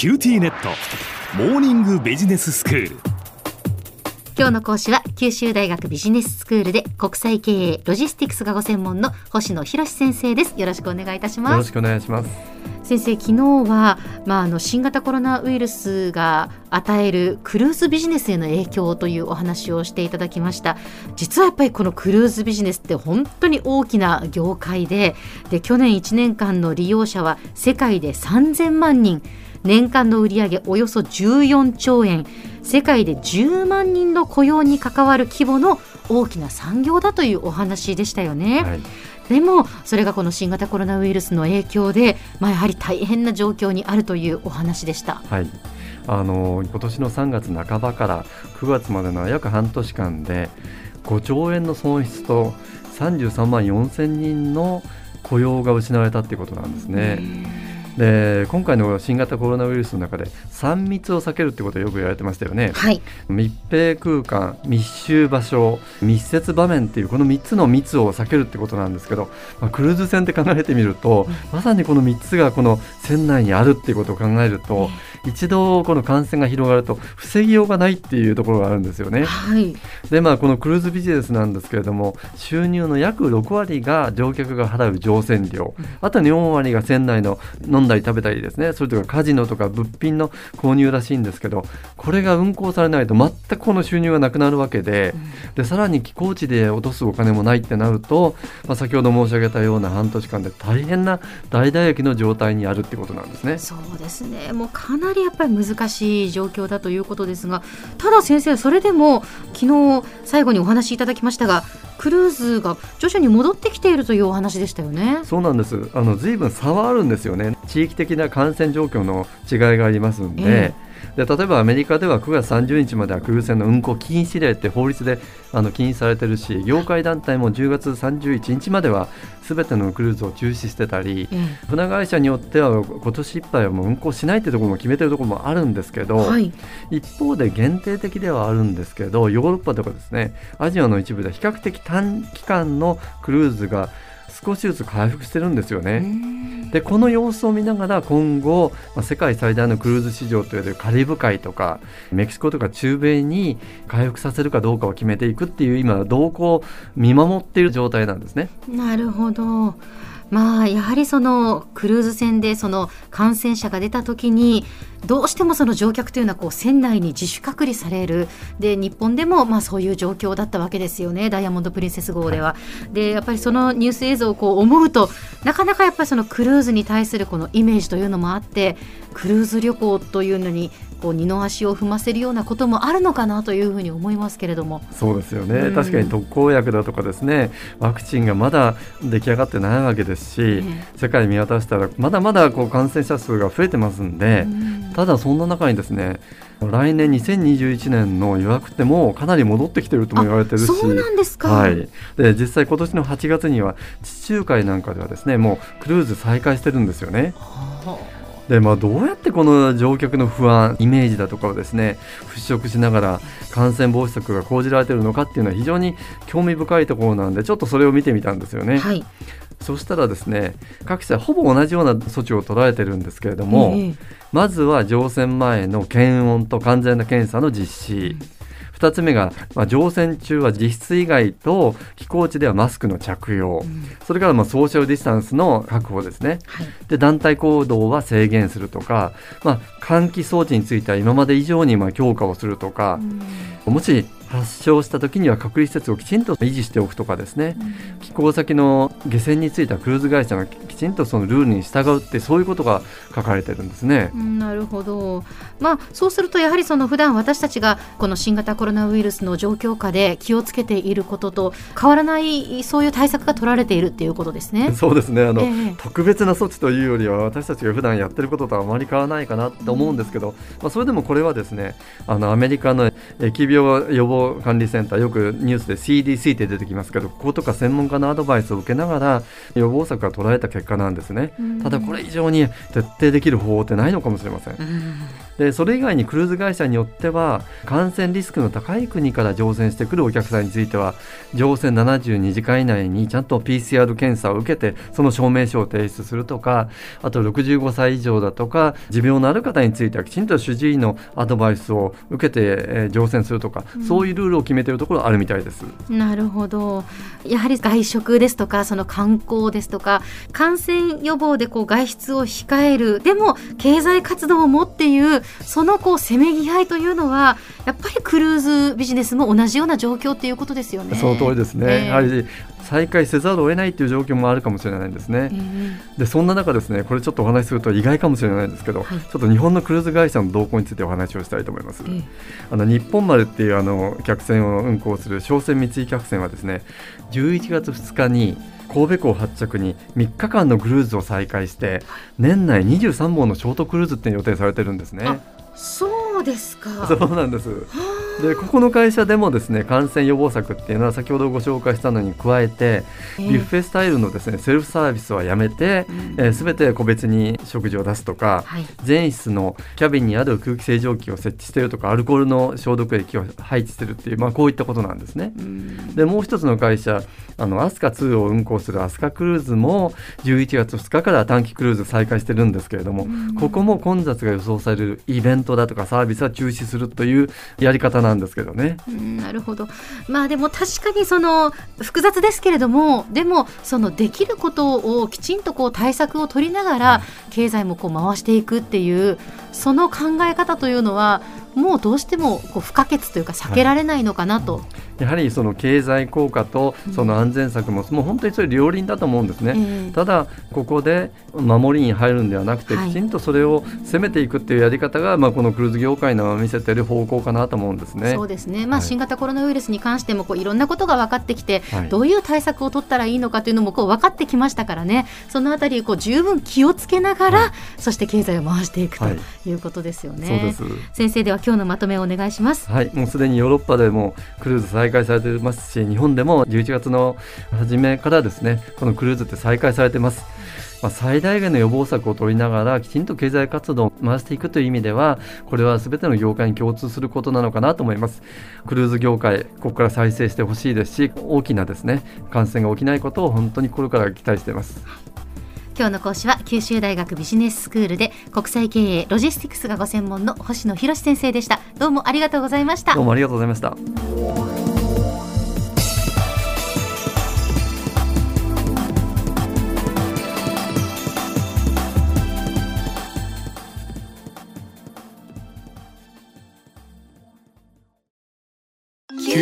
QTnet。モーニングビジネススクール。今日の講師は九州大学ビジネススクールで国際経営ロジスティクスがご専門の星野裕志先生です。よろしくお願いいたします。よろしくお願いします。先生昨日は、まあ、あの新型コロナウイルスが与えるクルーズビジネスへの影響というお話をしていただきました。実はやっぱりこのクルーズビジネスって本当に大きな業界でで去年1年間の利用者は世界で3000万人年間の売上およそ14兆円世界で10万人の雇用に関わる規模の大きな産業だというお話でしたよね。はいでもそれがこの新型コロナウイルスの影響で、まあ、やはり大変な状況にあるというお話でした。はいあの今年の3月半ばから9月までの約半年間で5兆円の損失と33万4千人の雇用が失われたということなんですね。で今回の新型コロナウイルスの中で3密を避けるってことはよく言われてましたよね、はい、密閉空間密集場所密接場面っていうこの3つの密を避けるってことなんですけど、まあ、クルーズ船って考えてみると、うん、まさにこの3つがこの船内にあるっていうことを考えると、一度この感染が広がると防ぎようがないっていうところがあるんですよね。はい、でまあこのクルーズビジネスなんですけれども収入の約6割が乗客が払う乗船料、あと4割が船内の飲んだり食べたりですね。それとかカジノとか物品の購入らしいんですけどこれが運行されないと全くこの収入がなくなるわけで,、でさらに寄港地で落とすお金もないってなると、まあ、先ほど申し上げたような半年間で大変な大打撃の状態にあるってことなんですね。そうですね。もうかなりやっぱり難しい状況だということですがただ先生それでも昨日最後にお話しいただきましたがクルーズが徐々に戻ってきているというお話でしたよね。そうなんです。あの随分差はあるんですよね。地域的な感染状況の違いがありますんで。えーで例えばアメリカでは9月30日まではクルーズ船の運航禁止令って法律であの禁止されてるし業界団体も10月31日まではすべてのクルーズを中止してたり、うん、船会社によっては今年いっぱいはもう運航しないってところも決めてるところもあるんですけど、はい、一方で限定的ではあるんですけどヨーロッパとかですねアジアの一部では比較的短期間のクルーズが少しずつ回復してるんですよね。でこの様子を見ながら今後、まあ、世界最大のクルーズ市場といわれるカリブ海とかメキシコとか中米に回復させるかどうかを決めていくっていう今動向を見守っている状態なんですね。なるほどまあやはりそのクルーズ船でその感染者が出た時にどうしてもその乗客というのはこう船内に自主隔離される。で日本でもまあそういう状況だったわけですよね。ダイヤモンド・プリンセス号では。はい、でやっぱりそのニュース映像をこう思うとなかなかやっぱりそのクルーズに対するこのイメージというのもあってクルーズ旅行というのにこう二の足を踏ませるようなこともあるのかなというふうに思いますけれども。そうですよね、うん、確かに特効薬だとかですねワクチンがまだ出来上がってないわけですし、え世界見渡したらまだまだこう感染者数が増えてますんで、うん、ただそんな中にですね来年2021年の予約ってもうかなり戻ってきてるとも言われてるしそうなんですか、はい、で実際今年の8月には地中海なんかではですねもうクルーズ再開してるんですよね。はあでまあ、どうやってこの乗客の不安、イメージだとかをですね払拭しながら感染防止策が講じられているのかっていうのは非常に興味深いところなんでちょっとそれを見てみたんですよね。はい、そしたらですね各社ほぼ同じような措置を取られてるんですけれども、えー、まずは乗船前の検温と完全な検査の実施。2つ目が、まあ、乗船中は実質以外と寄港地ではマスクの着用、うん、それからまあソーシャルディスタンスの確保ですね、はい、で団体行動は制限するとか、まあ、換気装置については今まで以上にまあ強化をするとか、うん、もし発症した時には隔離施設をきちんと維持しておくとかですね、うん、寄港先の下船についたクルーズ会社がきちんとそのルールに従うってそういうことが書かれてるんですね。なるほど、まあ、そうするとやはりその普段私たちがこの新型コロナウイルスの状況下で気をつけていることと変わらないそういう対策が取られているっていうことですね。そうですね。あの、えー、特別な措置というよりは私たちが普段やってることとあまり変わらないかなと思うんですけど、うん、まあ、それでもこれはですねあのアメリカの疫病予防症管理センターよくニュースで CDC って出てきますけどこことか専門家のアドバイスを受けながら予防策が捉えた結果なんですね、ただこれ以上に徹底できる方法ってないのかもしれません、でそれ以外にクルーズ会社によっては感染リスクの高い国から乗船してくるお客さんについては乗船72時間以内にちゃんと PCR 検査を受けてその証明書を提出するとかあと65歳以上だとか持病のある方についてはきちんと主治医のアドバイスを受けて、えー、乗船するとか、うん、そういうルールを決めているところあるみたいです。なるほど。やはり外食ですとかその観光ですとか感染予防でこう外出を控える。でも経済活動もっていうそのこうせめぎ合いというのはやっぱりクルーズビジネスも同じような状況っていうことですよね。その通りですね、えー、やはり再開せざるを得ないという状況もあるかもしれないんですね。えー、でそんな中ですねこれちょっとお話しすると意外かもしれないんですけど、はい、ちょっと日本のクルーズ会社の動向についてお話をしたいと思います。えー、あの日本丸っていうあの客船を運航する商船三井客船はですね11月2日に神戸港発着に3日間のクルーズを再開して年内23本のショートクルーズって予定されてるんですね。そうですか。そうなんです。でここの会社でもですね感染予防策っていうのは先ほどご紹介したのに加えて、ビュッフェスタイルのですねセルフサービスはやめて、うん、えー、全て個別に食事を出すとか、はい、全室のキャビンにある空気清浄機を設置しているとかアルコールの消毒液を配置しているっていう、まあ、こういったことなんですね。うん、でもう一つの会社あのアスカ2を運航するアスカクルーズも11月2日から短期クルーズ再開してるんですけれども、うん、ここも混雑が予想されるイベントだとかサービスは中止するというやり方なんですけどね。なるほどまあでも確かにその複雑ですけれどもでもそのできることをきちんとこう対策を取りながら経済もこう回していくっていうその考え方というのはもうどうしてもこう不可欠というか避けられないのかなと。はいやはりその経済効果とその安全策も、もう本当にそれ両輪だと思うんですね、えー、ただここで守りに入るんではなくて、きちんとそれを攻めていくっていうやり方が、まあ、このクルーズ業界の見せている方向かなと思うんですね。そうですね、まあ、新型コロナウイルスに関してもこういろんなことが分かってきて、はい、どういう対策を取ったらいいのかというのもこう分かってきましたからね。そのあたりこう十分気をつけながら、はい、そして経済を回していくとい。うことですよね。先生では今日のまとめをお願いします。はい、もうすでにヨーロッパでもクルーズ再開されていますし日本でも11月の初めからですねこのクルーズって再開されてます。まあ、最大限の予防策を取りながらきちんと経済活動を回していくという意味ではこれは全ての業界に共通することなのかなと思います。クルーズ業界ここから再生してほしいですし大きなですね感染が起きないことを本当に心から期待しています。今日の講師は九州大学ビジネススクールで国際経営ロジスティクスがご専門の星野博先生でした。どうもありがとうございました。どうもありがとうございました